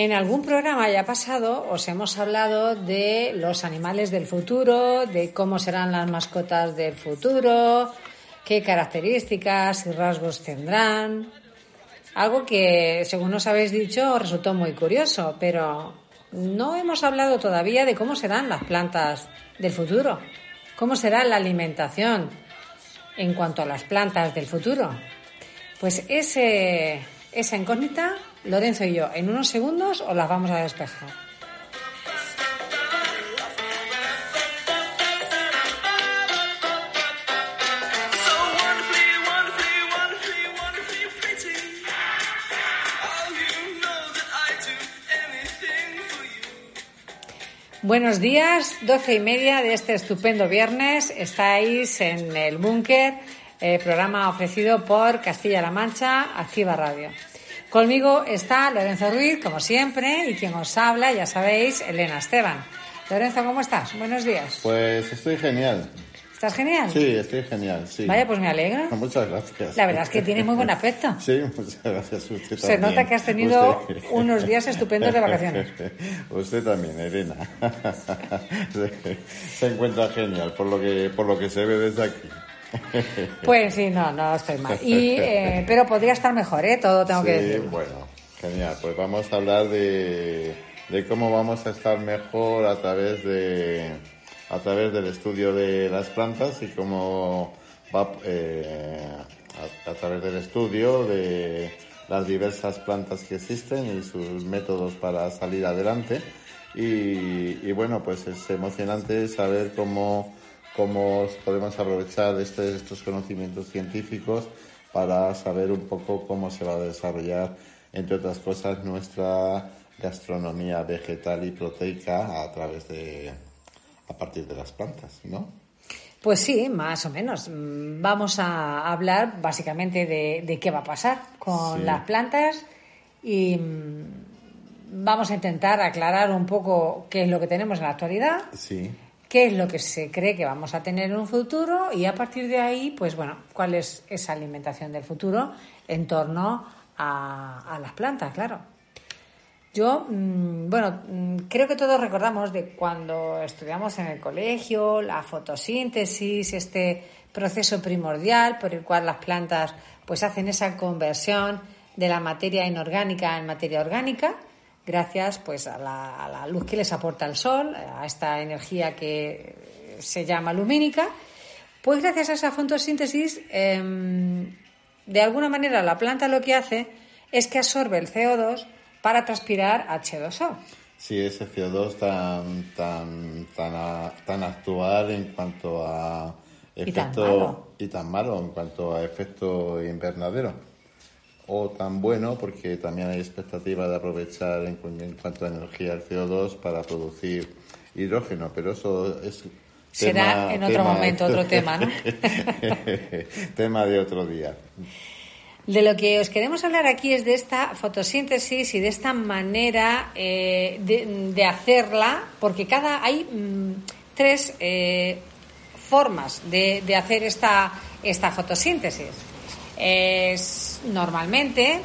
En algún programa ya pasado os hemos hablado de los animales del futuro, de cómo serán las mascotas del futuro, qué características y rasgos tendrán. Algo que, según nos habéis dicho, resultó muy curioso, pero no hemos hablado todavía de cómo serán las plantas del futuro, cómo será la alimentación en cuanto a las plantas del futuro. Pues ese, esa incógnita, Lorenzo y yo, en unos segundos os las vamos a despejar. Buenos días, doce y media de este estupendo viernes. Estáis en el búnker, eh, programa ofrecido por Castilla-La Mancha, Activa Radio. Conmigo está Lorenzo Ruiz, como siempre, y quien os habla, ya sabéis, Elena Esteban. Lorenzo, ¿cómo estás? Buenos días. Pues estoy genial. ¿Estás genial? Sí, estoy genial, sí. Vaya, pues me alegro. Muchas gracias. La verdad es que tienes muy buen aspecto. Sí, muchas gracias. Usted Se también. nota que has tenido Usted- unos días estupendos de vacaciones. Usted también, Elena. Se- Se encuentra genial, por lo que, por lo que se ve desde aquí. Pues sí, no, no estoy mal. Y, eh, pero podría estar mejor, ¿eh? Todo tengo que Sí, decir. bueno, genial. Pues vamos a hablar de, de cómo vamos a estar mejor a través de a través del estudio de las plantas y cómo va eh, a, a través del estudio de las diversas plantas que existen y sus métodos para salir adelante. Y, y bueno, pues es emocionante saber cómo, cómo podemos aprovechar este- estos conocimientos científicos para saber un poco cómo se va a desarrollar, entre otras cosas, nuestra gastronomía vegetal y proteica a través de, a partir de las plantas, ¿no? Pues sí, más o menos. Mm, Vamos a hablar básicamente de, de qué va a pasar con Sí. las plantas y mm, vamos a intentar aclarar un poco qué es lo que tenemos en la actualidad, Sí, qué es lo que se cree que vamos a tener en un futuro y a partir de ahí, pues bueno, cuál es esa alimentación del futuro en torno a, las plantas, claro. Yo, mm, bueno, mm, creo que todos recordamos de cuando estudiamos en el colegio, la fotosíntesis, este proceso primordial por el cual las plantas pues hacen esa conversión de la materia inorgánica en materia orgánica, gracias pues a la, a la luz que les aporta el sol, a esta energía que se llama lumínica. Pues gracias a esa fotosíntesis, em, de alguna manera la planta lo que hace es que absorbe el CO2 para transpirar H2O. sí, ese CO2 tan, tan, tan, tan actual en cuanto a Y tan efecto malo. y tan malo en cuanto a efecto invernadero. O tan bueno porque también hay expectativa de aprovechar en, en cuanto a energía el CO2 para producir hidrógeno, pero eso es Será en otro momento, otro tema, ¿no? tema de otro día. De lo que os queremos hablar aquí es de esta fotosíntesis y de esta manera eh, de, de hacerla, porque cada hay mm, tres eh, formas de, de hacer esta, esta fotosíntesis. Es normalmente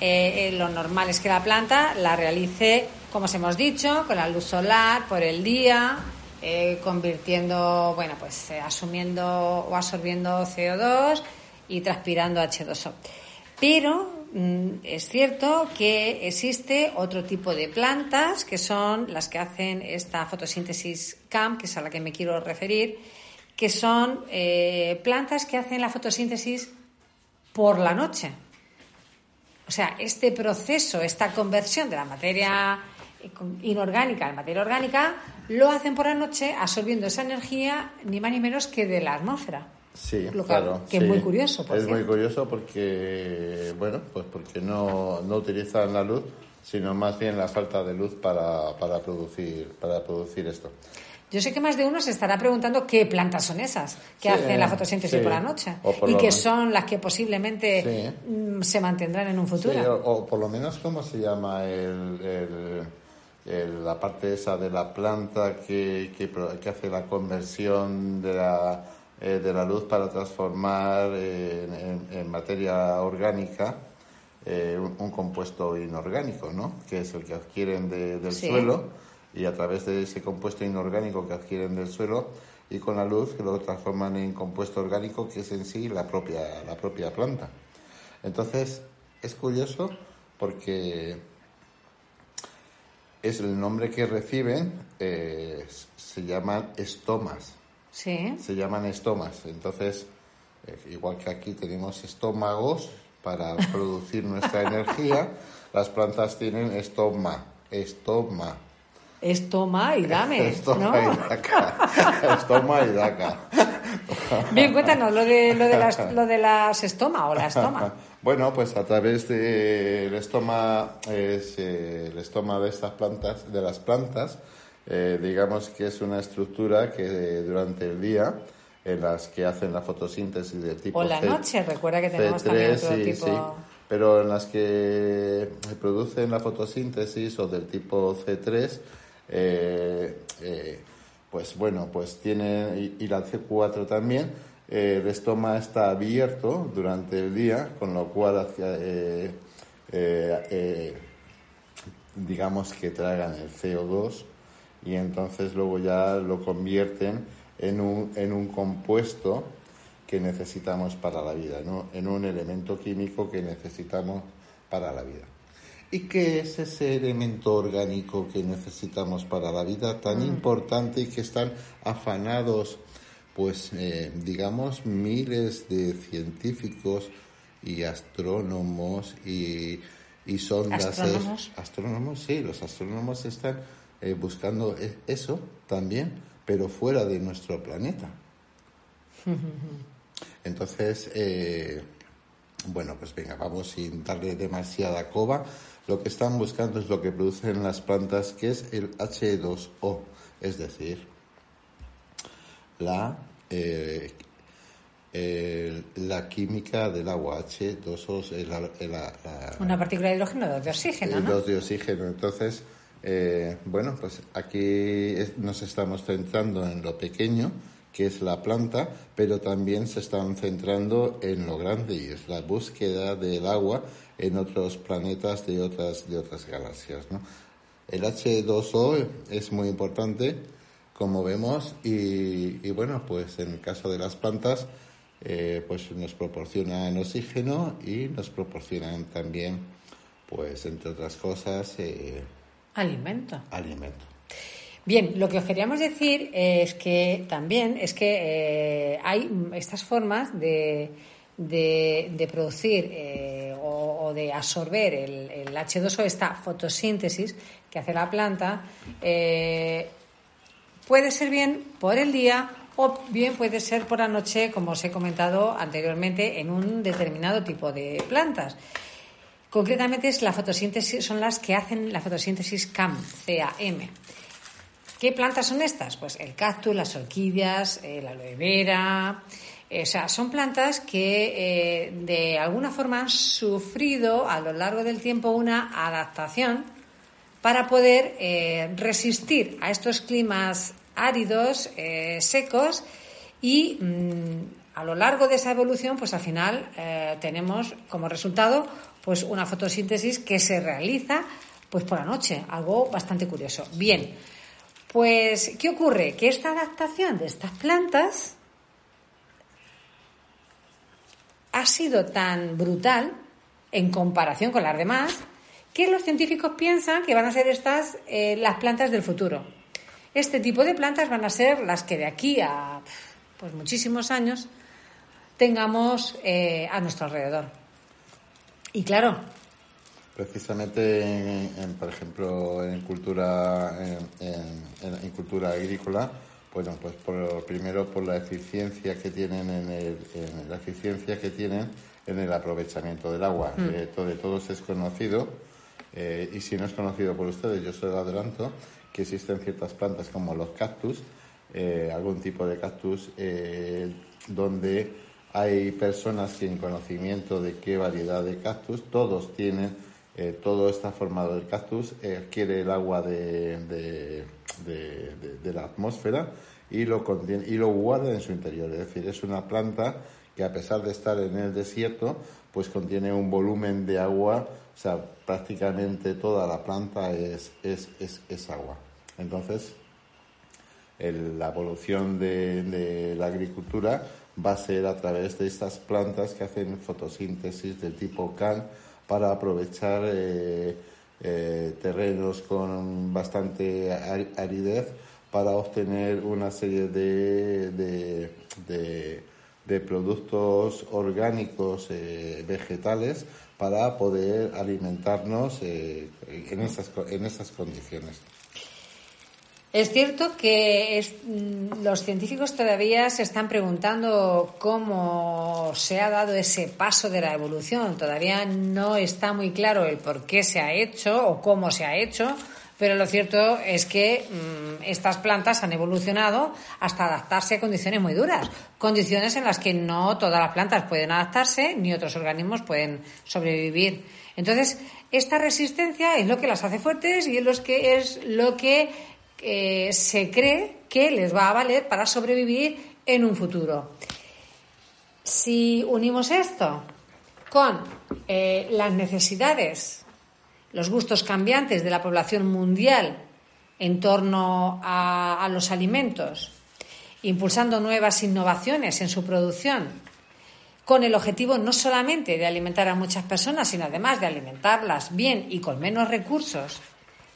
eh, eh, lo normal es que la planta la realice, como os hemos dicho, con la luz solar por el día, eh, convirtiendo, bueno, pues asumiendo o absorbiendo CO2 y transpirando H2O. Pero mm, es cierto que existe otro tipo de plantas que son las que hacen esta fotosíntesis CAM, que es a la que me quiero referir, que son plantas que hacen la fotosíntesis por la noche. O sea, este proceso, esta conversión de la materia inorgánica en materia orgánica, lo hacen por la noche absorbiendo esa energía ni más ni menos que de la atmósfera. Sí, Lo que- claro. que es muy curioso, por Es muy curioso porque, bueno, pues porque no, no utilizan la luz, sino más bien la falta de luz para, para, producir, para producir esto. Yo sé que más de uno se estará preguntando qué plantas son esas que Sí, hacen la fotosíntesis sí. por la noche por y que menos. son las que posiblemente Sí. mm, se mantendrán en un futuro. o, o por lo menos, ¿cómo se llama el, el- el- la parte esa de la planta que, que, que hace la conversión de la, eh, de la luz para transformar eh, en, en- en materia orgánica eh, un, un compuesto inorgánico, ¿no? Que es el que adquieren de- del suelo y a través de ese compuesto inorgánico que adquieren del suelo y con la luz que lo transforman en compuesto orgánico que es en sí la propia, la propia planta. Entonces, es curioso porque es el nombre que reciben, eh, se llaman estomas, Sí. se llaman estomas. Entonces, eh, igual que aquí tenemos estómagos para producir nuestra energía, las plantas tienen estoma, estoma. Es toma y dame, Estoma ¿no? y daca. Estoma y daca. Bien, cuéntanos lo de, lo de, las, lo de las estoma o la estoma. Bueno, pues a través del estoma, es, eh, el estoma de estas plantas, de las plantas, eh, digamos que es una estructura que eh, durante el día, en las que hacen la fotosíntesis del tipo O la C- noche, recuerda que tenemos también otro sí, tipo... sí. Pero en las que producen la fotosíntesis o del tipo C3, eh, eh, pues bueno, pues tienen, y, la C4 también, eh, el estoma está abierto durante el día, con lo cual eh, eh, eh, digamos que tragan el CO2 y entonces luego ya lo convierten en un, en un compuesto que necesitamos para la vida, ¿no? en un elemento químico que necesitamos para la vida. ¿Y qué es ese elemento orgánico que necesitamos para la vida tan importante y que están afanados, pues, eh, digamos, miles de científicos y astrónomos y, y sondas? ¿Astrónomos? Astrónomos, sí, los astrónomos están eh, buscando e- eso también, pero fuera de nuestro planeta. Entonces, eh, bueno, pues venga, vamos sin darle demasiada coba. Lo que están buscando es lo que producen las plantas, que es el H2O, es decir, la, eh, la química del agua H2O, es la- la- la- Una partícula de hidrógeno, dos de oxígeno, ¿no? Dos de oxígeno. Entonces, eh, bueno, pues aquí nos estamos centrando en lo pequeño, que es la planta, pero también se están centrando en lo grande y es la búsqueda del agua en otros planetas de otras, de otras galaxias. ¿no? El H2O es muy importante, como vemos, y, y bueno, pues en el caso de las plantas, eh, pues nos proporcionan oxígeno y nos proporcionan también, pues entre otras cosas, eh, Alimento. alimento. Bien, lo que os queríamos decir es que también es que eh, hay estas formas de, de, de producir eh, o, de absorber el, el H2O, esta fotosíntesis que hace la planta, eh, puede ser bien por el día o bien puede ser por la noche, como os he comentado anteriormente, en un determinado tipo de plantas. Concretamente es la fotosíntesis, son las que hacen la fotosíntesis CAM, C-A-M. ¿Qué plantas son estas? Pues el cactus, las orquídeas, eh, la aloe vera. O sea, son plantas que eh, de alguna forma han sufrido a lo largo del tiempo una adaptación para poder eh, resistir a estos climas áridos, eh, secos y mm, a lo largo de esa evolución, pues al final tenemos como resultado pues una fotosíntesis que se realiza pues por la noche, algo bastante curioso. Bien, pues ¿qué ocurre? Que esta adaptación de estas plantas ha sido tan brutal en comparación con las demás que los científicos piensan que van a ser estas eh, las plantas del futuro. Este tipo de plantas van a ser las que de aquí a pues muchísimos años tengamos eh, a nuestro alrededor. Y claro, Precisamente, en, en, por ejemplo, en cultura, en cultura agrícola, bueno, pues por, primero por la eficiencia que tienen en, el, en la eficiencia que tienen en el aprovechamiento del agua. Eh, to- de todos es conocido eh, y si no es conocido por ustedes, yo se lo adelanto que existen ciertas plantas como los cactus, eh, algún tipo de cactus eh, donde hay personas sin conocimiento de qué variedad de cactus, todos tienen, todo está formado del cactus, adquiere el agua de, de- de- de- de la atmósfera y lo, contiene, y lo guarda en su interior. Es decir, es una planta que a pesar de estar en el desierto, pues contiene un volumen de agua, o sea, prácticamente toda la planta es, es, es, es agua. Entonces, el- la evolución de, de la agricultura va a ser a través de estas plantas que hacen fotosíntesis del tipo CAN para aprovechar eh, eh, terrenos con bastante ar- aridez para obtener una serie de, de, de- productos orgánicos eh, vegetales para poder alimentarnos eh, en, esas, en esas condiciones. Es cierto que es- mm, los científicos todavía se están preguntando cómo se ha dado ese paso de la evolución. Todavía no está muy claro el por qué se ha hecho o cómo se ha hecho, pero lo cierto es que mm, estas plantas han evolucionado hasta adaptarse a condiciones muy duras, condiciones en las que no todas las plantas pueden adaptarse ni otros organismos pueden sobrevivir. Entonces, esta resistencia es lo que las hace fuertes y es lo que es lo que eh, se cree que les va a valer para sobrevivir en un futuro. Si unimos esto con eh, las necesidades, los gustos cambiantes de la población mundial en torno a, a los alimentos, impulsando nuevas innovaciones en su producción, con el objetivo no solamente de alimentar a muchas personas, sino además de alimentarlas bien y con menos recursos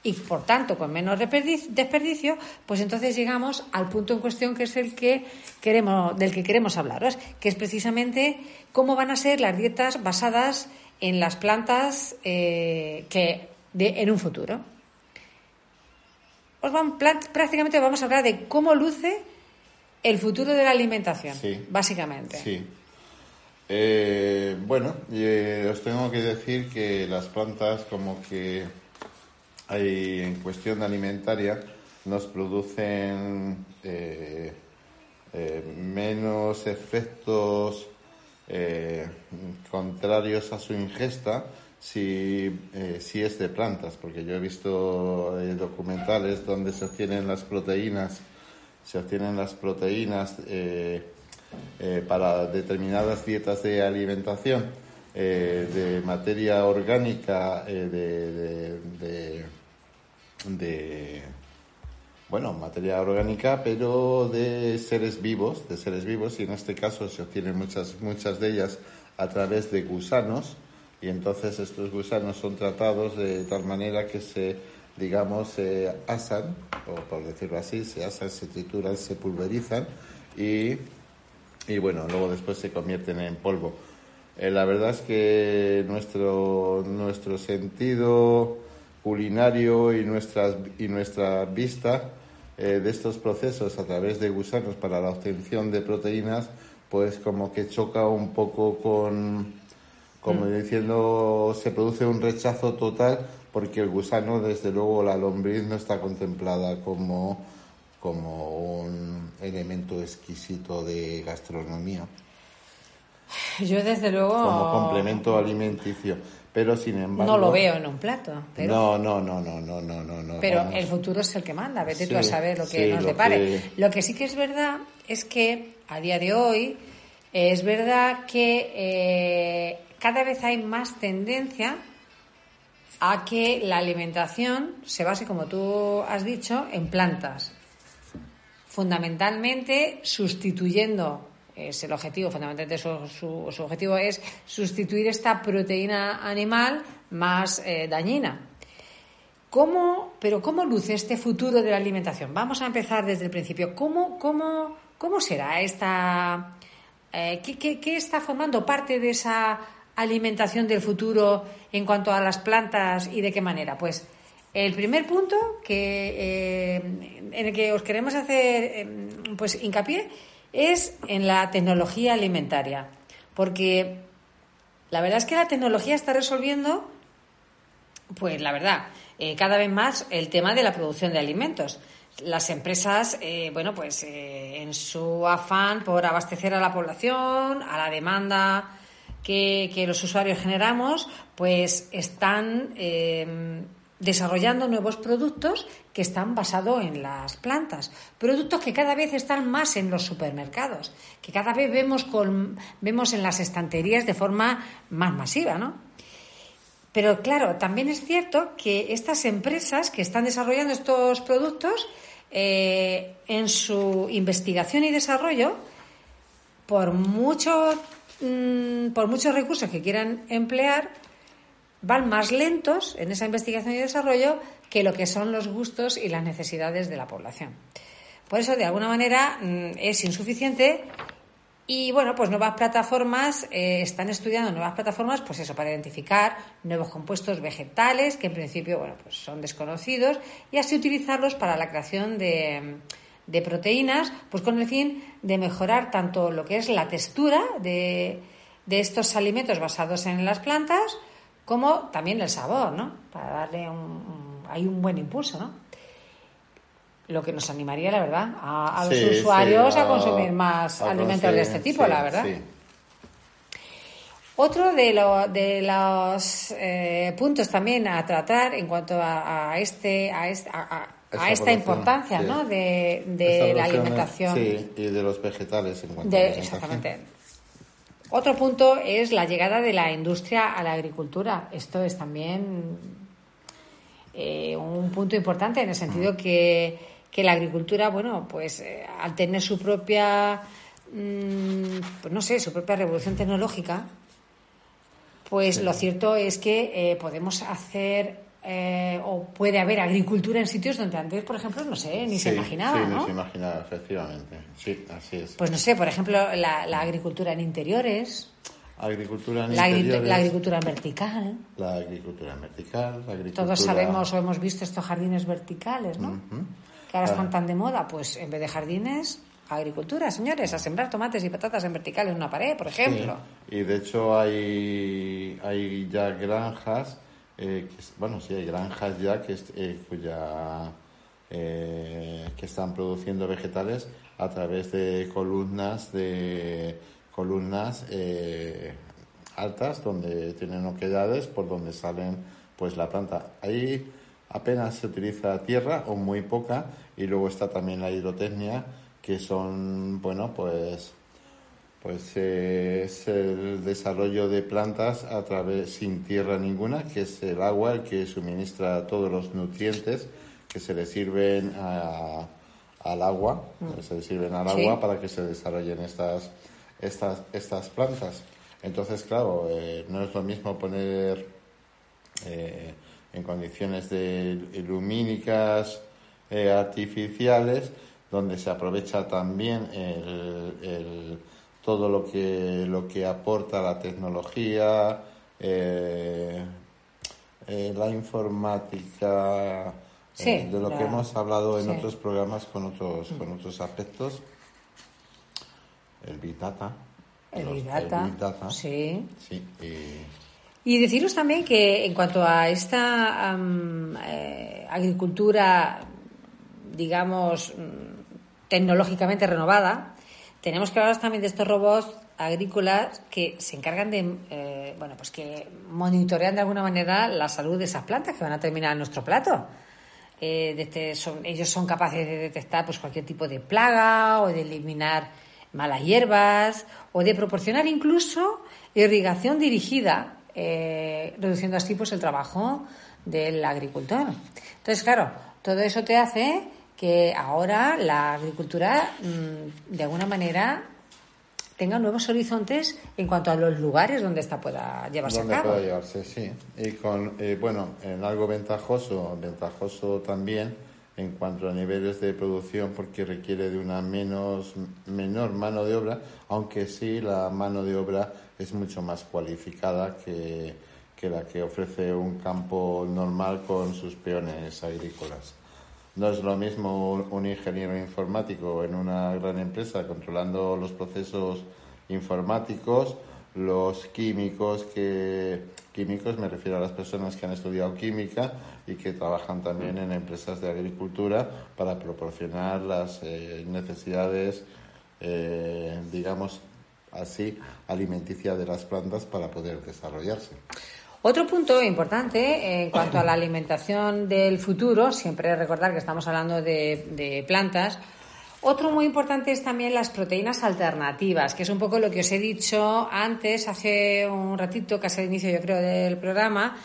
y por tanto con menos desperdi- desperdicio, pues entonces llegamos al punto en cuestión que es el que queremos, del que queremos hablaros, que es precisamente cómo van a ser las dietas basadas en las plantas eh, que de, en un futuro. Os van- prácticamente vamos a hablar de cómo luce el futuro de la alimentación, Sí. básicamente. Sí. Eh, bueno, eh, os tengo que decir que las plantas como que hay en cuestión alimentaria nos producen eh, eh, menos efectos eh, contrarios a su ingesta si, si es de plantas, porque yo he visto documentales donde se obtienen las proteínas, se obtienen las proteínas para determinadas dietas de alimentación de materia orgánica de- de- bueno materia orgánica pero de seres vivos de seres vivos y en este caso se obtienen muchas muchas de ellas a través de gusanos y entonces estos gusanos son tratados de tal manera que se digamos se asan o por decirlo así se asan se trituran se pulverizan y y bueno, luego después se convierten en polvo. Eh, la verdad es que nuestro, nuestro sentido culinario y, nuestras, y nuestra vista eh, de estos procesos a través de gusanos para la obtención de proteínas, pues como que choca un poco con, como diciendo, se produce un rechazo total porque el gusano, desde luego, la lombriz no está contemplada como como un elemento exquisito de gastronomía, Yo desde luego como complemento alimenticio. Pero sin embargo. no lo veo en un plato, pero, No, no, no, no, no, no, no. no, pero vamos. el futuro es el que manda, vete tú Sí, a saber lo que sí, nos lo depare. que- Lo que sí que es verdad es que a día de hoy eh, es verdad que eh, cada vez hay más tendencia a que la alimentación se base, como tú has dicho, en plantas. Fundamentalmente sustituyendo, es el objetivo, fundamentalmente su, su- objetivo es sustituir esta proteína animal más eh, dañina. ¿Cómo, pero cómo luce este futuro de la alimentación? Vamos a empezar desde el principio. ¿Cómo, cómo, cómo será esta... eh, ¿qué, qué, qué está formando parte de esa alimentación del futuro en cuanto a las plantas y de qué manera. Pues el primer punto que, eh, en el que os queremos hacer eh, pues hincapié es en la tecnología alimentaria, porque la verdad es que la tecnología está resolviendo, pues la verdad, eh, cada vez más el tema de la producción de alimentos. Las empresas, eh, bueno, pues eh, en su afán por abastecer a la población, a la demanda que, que los usuarios generamos, pues están desarrollando nuevos productos que están basados en las plantas. Productos que cada vez están más en los supermercados, que cada vez vemos, con, vemos en las estanterías de forma más masiva, ¿no? Pero claro, también es cierto que estas empresas que están desarrollando estos productos, eh, en su investigación y desarrollo, por mucho, mm, por muchos recursos que quieran emplear, van más lentos en esa investigación y desarrollo que lo que son los gustos y las necesidades de la población. Por eso, de alguna manera, mm, es insuficiente y bueno, pues nuevas plataformas, eh, están estudiando nuevas plataformas, pues eso, para identificar nuevos compuestos vegetales que en principio, bueno, pues son desconocidos y así utilizarlos para la creación de, de proteínas, pues con el fin de mejorar tanto lo que es la textura de, de estos alimentos basados en las plantas, como también el sabor, ¿no? Para darle un, un- hay un buen impulso, ¿no? Lo que nos animaría, la verdad, a, a los Sí, usuarios sí, a consumir más a alimentos de este tipo, sí, la verdad. sí. Otro de, lo- de los eh, puntos también a tratar en cuanto a, a este, a, este- a- a- a esta importancia sí. ¿no? de, la alimentación. Sí, y de los vegetales en cuanto a De- alimentación. exactamente. Otro punto es la llegada de la industria a la agricultura. Esto es también eh, un punto importante en el sentido que, que la agricultura, bueno, pues eh, al tener su propia, pues no sé, su propia revolución tecnológica, pues lo cierto es que eh, podemos hacer eh, o puede haber agricultura en sitios donde antes, por ejemplo, no sé, ni se imaginaba, Sí, ¿no? ni se imaginaba, efectivamente. Sí, así es. Pues no sé, por ejemplo, la, la agricultura en interiores, agricultura en la, interiores, la agricultura vertical. la agricultura vertical, la agricultura... Todos sabemos o hemos visto estos jardines verticales, ¿no? Que ahora Ah. están tan de moda. Pues en vez de jardines, agricultura, señores, a sembrar tomates y patatas en vertical en una pared, por ejemplo. Sí, Y de hecho hay, hay ya granjas, eh, bueno, sí, hay granjas ya que, eh, cuya, eh, que están produciendo vegetales a través de columnas de columnas altas donde tienen oquedades por donde salen pues la planta. Ahí apenas se utiliza tierra o muy poca y luego está también la hidrotecnia que son bueno pues pues eh, es el desarrollo de plantas a través sin tierra ninguna, que es el agua el que suministra todos los nutrientes que se le sirven a- al agua, que se le sirven al Mm. Sí. agua para que se desarrollen estas estas estas plantas. Entonces, claro, eh, no es lo mismo poner eh, en condiciones de lumínicas eh, artificiales donde se aprovecha también el, el- todo lo que lo que aporta la tecnología eh, eh, la informática eh, de lo la- que hemos hablado en sí. otros programas con otros con otros aspectos el big data El los- Big Data. Big Data. Sí. Sí, y- deciros también que en cuanto a esta agricultura, digamos, mm, tecnológicamente renovada, tenemos que hablar también de estos robots agrícolas que se encargan de, eh, bueno, pues que monitorean de alguna manera la salud de esas plantas que van a terminar en nuestro plato. Eh, son- ellos son capaces de detectar pues cualquier tipo de plaga o de eliminar malas hierbas o de proporcionar incluso irrigación dirigida, eh, reduciendo así pues el trabajo del agricultor. Entonces, claro, todo eso te hace que ahora la agricultura mm, de alguna manera tenga nuevos horizontes en cuanto a los lugares donde esta pueda llevarse donde a cabo. pueda llevarse, sí. Y con, eh, bueno, en algo ventajoso, ventajoso también en cuanto a niveles de producción porque requiere de una menos menor mano de obra, aunque sí la mano de obra es mucho más cualificada que, que la que ofrece un campo normal con sus peones agrícolas. No es lo mismo un- ingeniero informático en una gran empresa controlando los procesos informáticos, los químicos que químicos me refiero a las personas que han estudiado química y que trabajan también en empresas de agricultura para proporcionar las eh, necesidades eh, digamos así alimenticias de las plantas para poder desarrollarse. Otro punto importante en cuanto a la alimentación del futuro, siempre recordar que estamos hablando de, plantas, otro muy importante es también las proteínas alternativas, que es un poco lo que os he dicho antes, hace un ratito, casi al inicio yo creo del programa,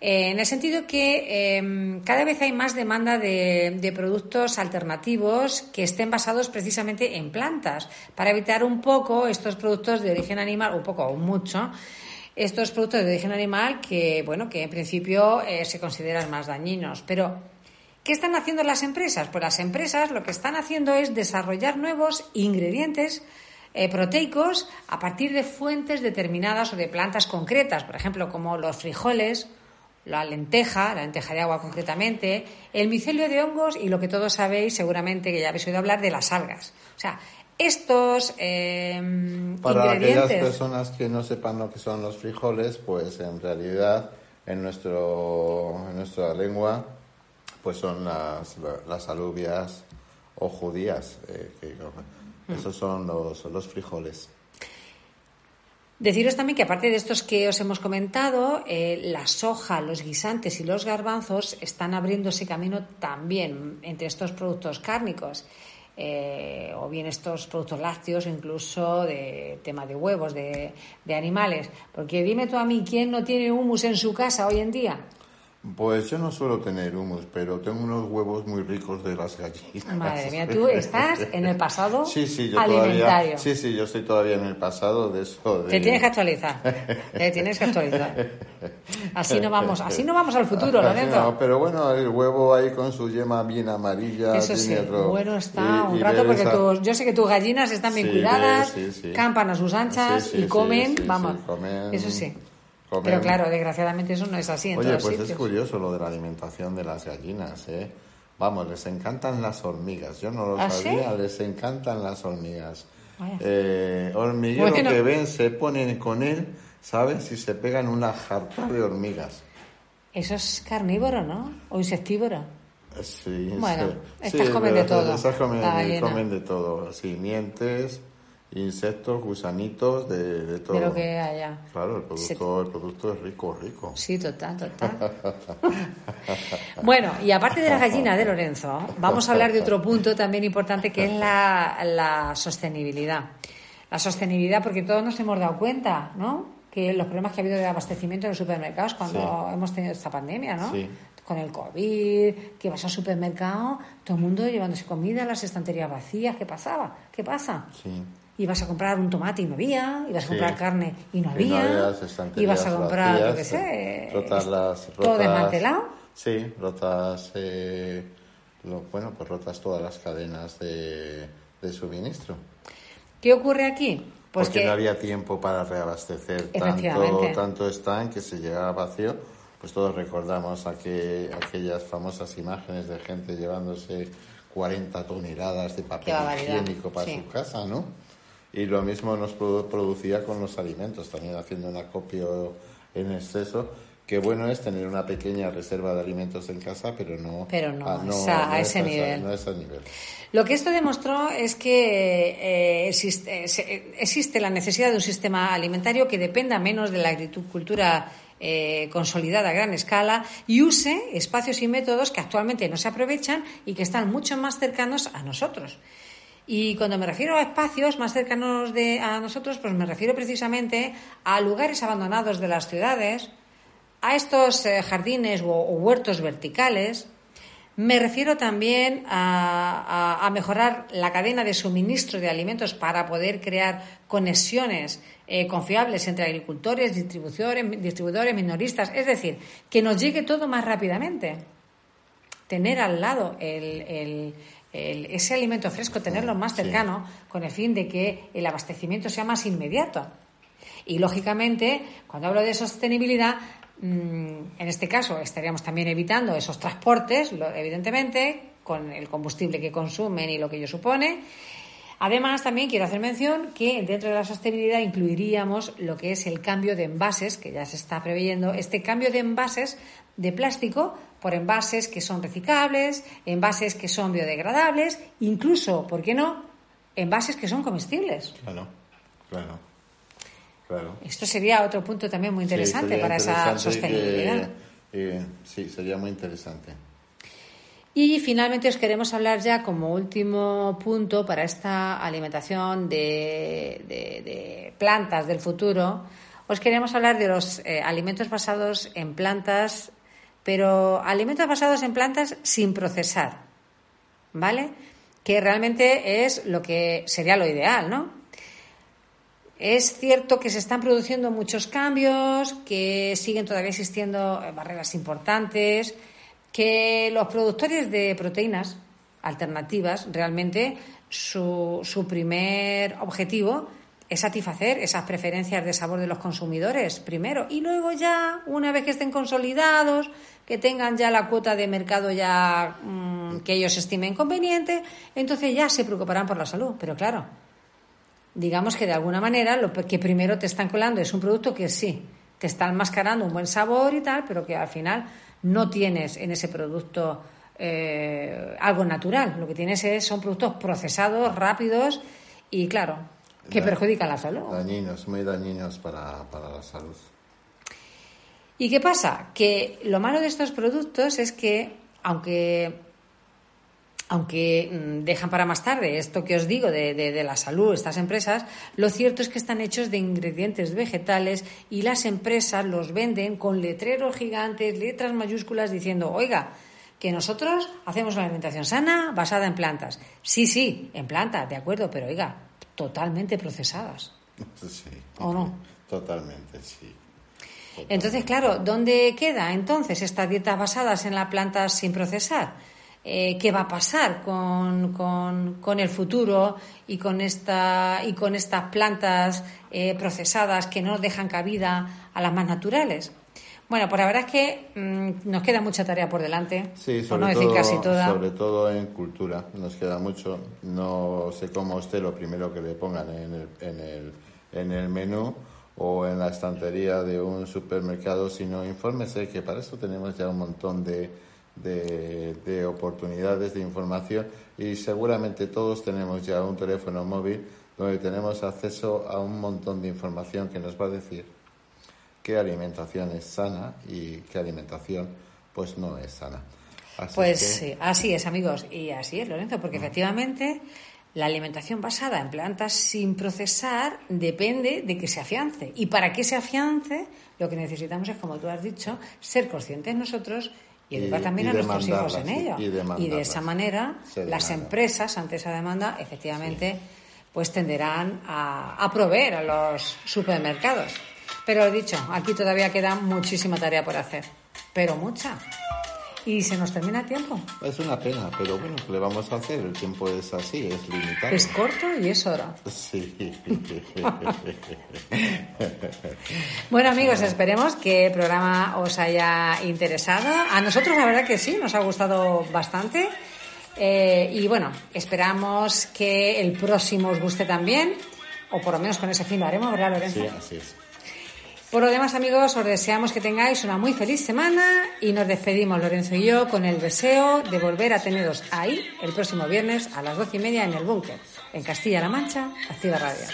eh, en el sentido que eh, cada vez hay más demanda de, de productos alternativos que estén basados precisamente en plantas, para evitar un poco estos productos de origen animal, un poco o mucho, estos productos de origen animal que, bueno, que en principio eh, se consideran más dañinos. Pero, ¿qué están haciendo las empresas? Pues las empresas lo que están haciendo es desarrollar nuevos ingredientes eh, proteicos a partir de fuentes determinadas o de plantas concretas, por ejemplo, como los frijoles, la lenteja, la lenteja de agua concretamente, el micelio de hongos y lo que todos sabéis, seguramente que ya habéis oído hablar de las algas. O sea, estos eh, Para aquellas personas que no sepan lo que son los frijoles, pues en realidad en, nuestro, en nuestra lengua pues son las, las alubias o judías. eh, que- esos son los, los frijoles. Deciros también que aparte de estos que os hemos comentado, eh, la soja, los guisantes y los garbanzos están abriéndose camino también entre estos productos cárnicos. Eh, o bien estos productos lácteos incluso de tema de huevos de, de animales. Porque dime tú a mí, ¿quién no tiene humus en su casa hoy en día? Pues yo no suelo tener humus, pero tengo unos huevos muy ricos de las gallinas. Madre mía, tú estás en el pasado Sí, sí, yo alimentario. todavía. Sí, sí, yo estoy todavía en el pasado de eso. De... Te tienes que actualizar. Te tienes que actualizar. Así no vamos, así no vamos al futuro, Lorenzo. no, pero bueno, el huevo ahí con su yema bien amarilla. Eso sí, otro- bueno está y- un rato porque esa- tus- yo sé que tus gallinas están bien Sí, cuidadas, sí, campan a sus anchas y comen, vamos, comen- eso sí. Comen. Pero claro, desgraciadamente eso no es así en Oye, todos pues sitios. es curioso lo de la alimentación de las gallinas, ¿eh? Vamos, les encantan las hormigas. Yo no lo ¿Ah, sí? sabía, les encantan las hormigas. Eh, hormiguero Bueno. que ven, se ponen con él, ¿sabes? Y se pegan una jarta de hormigas. Eso es carnívoro, ¿no? O insectívoro. Sí, Bueno, sí. estas Sí, comen de todo, Estas comen de todo. Simientes, insectos, gusanitos, de, de todo. de lo que haya. Claro, el producto, el producto es rico, rico. Sí, total, total. Bueno, y aparte de la gallina de Lorenzo, vamos a hablar de otro punto también importante que es la, la sostenibilidad. La sostenibilidad, porque todos nos hemos dado cuenta, ¿no? Que los problemas que ha habido de abastecimiento en los supermercados cuando Sí. hemos tenido esta pandemia, ¿no? Sí. Con el COVID, que vas al supermercado, todo el mundo llevándose comida, las estanterías vacías, ¿qué pasaba? ¿Qué pasa? Sí. Ibas a comprar un tomate y no había, ibas a Sí. comprar carne y no Y había, había estanterías ibas a comprar, yo qué sé, rotas las, todo rotas- desmantelado. Sí, rotas, eh, lo- bueno, pues rotas todas las cadenas de, de suministro. ¿Qué ocurre aquí? Pues porque que no había tiempo para reabastecer tanto, tanto stand que se llegaba vacío. Pues todos recordamos aquel- aquellas famosas imágenes de gente llevándose 40 toneladas de papel higiénico para sí. su casa, ¿no? Y lo mismo nos produ- producía con los alimentos, también haciendo un acopio en exceso. Qué bueno es tener una pequeña reserva de alimentos en casa, pero no, Pero no, o sea, a es ese nivel. No a ese nivel. Lo que esto demostró es que eh, existe, eh, existe la necesidad de un sistema alimentario que dependa menos de la agricultura eh, consolidada a gran escala y use espacios y métodos que actualmente no se aprovechan y que están mucho más cercanos a nosotros. Y cuando me refiero a espacios más cercanos de, a nosotros, pues me refiero precisamente a lugares abandonados de las ciudades, a estos eh, jardines o, huertos verticales. Me refiero también a, mejorar la cadena de suministro de alimentos para poder crear conexiones eh, confiables entre agricultores, distribuidores, distribuidores, minoristas. Es decir, que nos llegue todo más rápidamente tener al lado el- el- ese alimento fresco, tenerlo más Sí. cercano, con el fin de que el abastecimiento sea más inmediato. Y lógicamente, cuando hablo de sostenibilidad, Mm, En este caso, estaríamos también evitando esos transportes, lo- evidentemente, con el combustible que consumen y lo que ello supone. Además, también quiero hacer mención que dentro de la sostenibilidad incluiríamos lo que es el cambio de envases, que ya se está preveyendo, este cambio de envases de plástico por envases que son reciclables, envases que son biodegradables, incluso, ¿por qué no?, envases que son comestibles. Claro, claro, claro. Esto sería otro punto también muy interesante Sí, para esa sostenibilidad. eh, sí, sería muy interesante. Y finalmente os queremos hablar ya como último punto para esta alimentación de, plantas del futuro. Os queremos hablar de los eh, alimentos basados en plantas, pero alimentos basados en plantas sin procesar, ¿vale? Que realmente es lo que sería lo ideal, ¿no? Es cierto que se están produciendo muchos cambios, que siguen todavía existiendo eh, barreras importantes, que los productores de proteínas alternativas realmente su, su primer objetivo es satisfacer esas preferencias de sabor de los consumidores primero. Y luego ya una vez que estén consolidados que tengan ya la cuota de mercado ya mm, que ellos estimen conveniente entonces ya se preocuparán por la salud. Pero claro digamos que de alguna manera lo que primero te están colando es un producto que sí, te está enmascarando un buen sabor y tal, pero que al final no tienes en ese producto eh, algo natural. Lo que tienes es, son productos procesados, rápidos y, claro, que Da- perjudican la salud. Dañinos, muy dañinos para, para la salud. ¿Y qué pasa? Que lo malo de estos productos es que, aunque, aunque mm, dejan para más tarde esto que os digo de, de- de la salud, estas empresas, lo cierto es que están hechos de ingredientes vegetales y las empresas los venden con letreros gigantes, letras mayúsculas diciendo, oiga, que nosotros hacemos una alimentación sana basada en plantas. Sí, sí, en plantas, de acuerdo, pero oiga, totalmente procesadas. Sí. ¿O no? Totalmente, sí. Entonces, claro, ¿dónde queda entonces estas dietas basadas en las plantas sin procesar? Eh, ¿Qué va a pasar con, con- con el futuro y con, esta, y con estas plantas eh, procesadas que no dejan cabida a las más naturales? Bueno, pues la verdad es que mm, nos queda mucha tarea por delante, Sí, por sobre, no decir todo, casi toda. sobre todo en cultura, nos queda mucho. No sé cómo esté lo primero que le pongan en el, en el, en el menú o en la estantería de un supermercado, sino infórmese que para eso tenemos ya un montón de, de, de oportunidades de información y seguramente todos tenemos ya un teléfono móvil donde tenemos acceso a un montón de información que nos va a decir qué alimentación es sana y qué alimentación pues no es sana. Así Pues que- sí, así es, amigos. Y así es, Lorenzo, porque efectivamente la alimentación basada en plantas sin procesar depende de que se afiance. Y para que se afiance, lo que necesitamos es, como tú has dicho, ser conscientes nosotros y educar también y a nuestros hijos en ello. y- y de esa manera, las empresas, ante esa demanda, efectivamente, pues tenderán a, a proveer a los supermercados. Pero lo dicho, aquí todavía queda muchísima tarea por hacer. Pero mucha. Y se nos termina el tiempo. Es una pena, pero bueno, ¿qué le vamos a hacer? El tiempo es así, es limitado. Es corto y es hora. Sí. Bueno amigos, esperemos que el programa os haya interesado. A nosotros la verdad que sí, nos ha gustado bastante. Eh, y bueno, esperamos que el próximo os guste también, o por lo menos con ese fin lo haremos, ¿verdad Lorenzo? Sí, así es. Por lo demás amigos, os deseamos que tengáis una muy feliz semana y nos despedimos Lorenzo y yo con el deseo de volver a teneros ahí el próximo viernes a las doce y media en el búnker, en Castilla-La Mancha, Activa Radio.